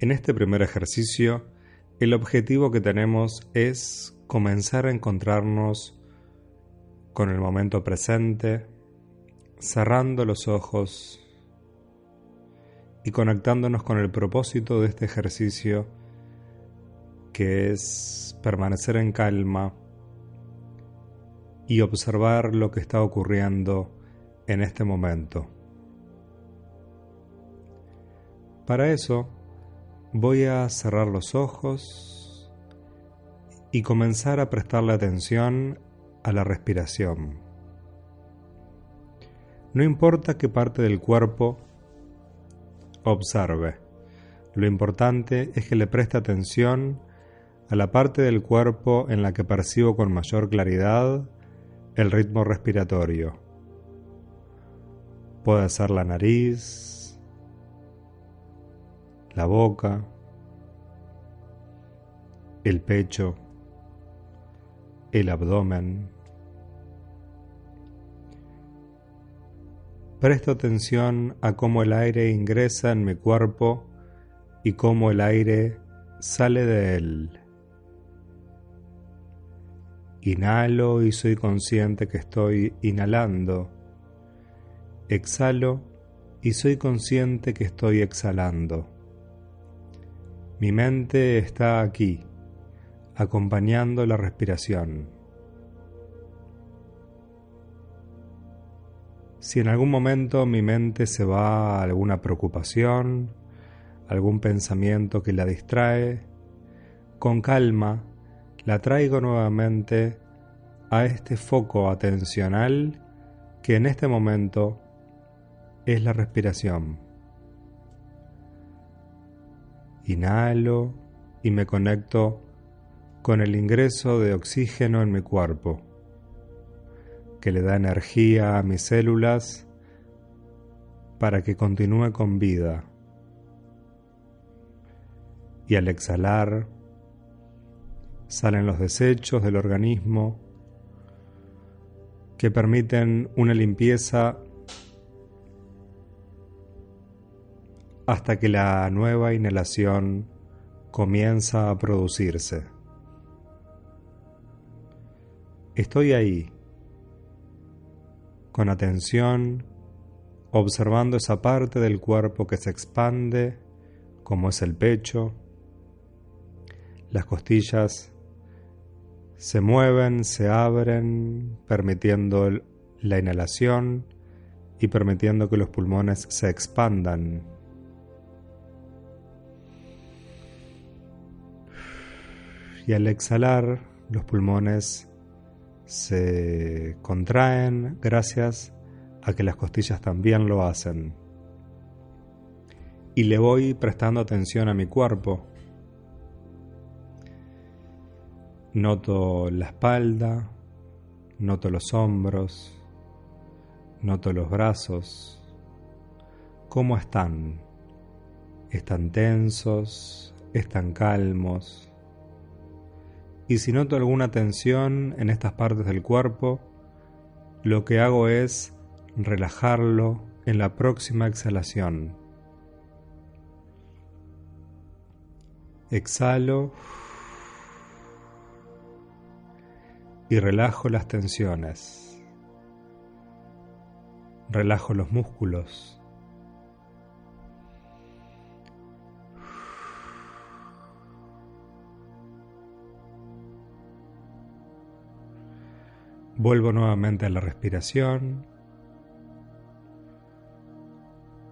En este primer ejercicio, el objetivo que tenemos es comenzar a encontrarnos con el momento presente, cerrando los ojos y conectándonos con el propósito de este ejercicio que es permanecer en calma y observar lo que está ocurriendo en este momento. Para eso, voy a cerrar los ojos y comenzar a prestarle atención a la respiración. No importa qué parte del cuerpo observe, lo importante es que le preste atención a la parte del cuerpo en la que percibo con mayor claridad el ritmo respiratorio. Puede ser la nariz, la boca, el pecho, el abdomen. Presto atención a cómo el aire ingresa en mi cuerpo y cómo el aire sale de él. Inhalo y soy consciente que estoy inhalando. Exhalo y soy consciente que estoy exhalando. Mi mente está aquí, acompañando la respiración. Si en algún momento mi mente se va a alguna preocupación, algún pensamiento que la distrae, con calma la traigo nuevamente a este foco atencional que en este momento es la respiración. Inhalo y me conecto con el ingreso de oxígeno en mi cuerpo, que le da energía a mis células para que continúe con vida. Y al exhalar, salen los desechos del organismo que permiten una limpieza hasta que la nueva inhalación comienza a producirse. Estoy ahí, con atención, observando esa parte del cuerpo que se expande, como es el pecho. Las costillas se mueven, se abren, permitiendo la inhalación y permitiendo que los pulmones se expandan y al exhalar los pulmones se contraen gracias a que las costillas también lo hacen. Y le voy prestando atención a mi cuerpo. Noto la espalda, noto los hombros, noto los brazos. ¿Cómo están? ¿Están tensos? ¿Están calmos? Y si noto alguna tensión en estas partes del cuerpo, lo que hago es relajarlo en la próxima exhalación. Exhalo y relajo las tensiones. Relajo los músculos. Vuelvo nuevamente a la respiración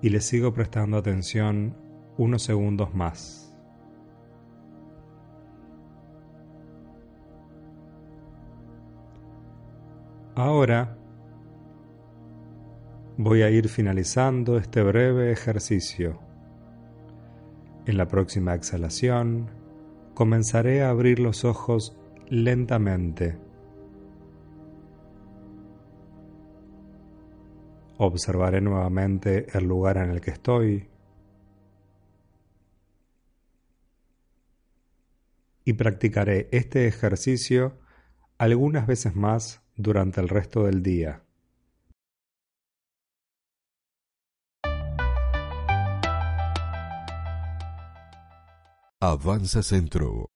y le sigo prestando atención unos segundos más. Ahora voy a ir finalizando este breve ejercicio. En la próxima exhalación, comenzaré a abrir los ojos lentamente. Observaré nuevamente el lugar en el que estoy y practicaré este ejercicio algunas veces más durante el resto del día. Avanza Centro.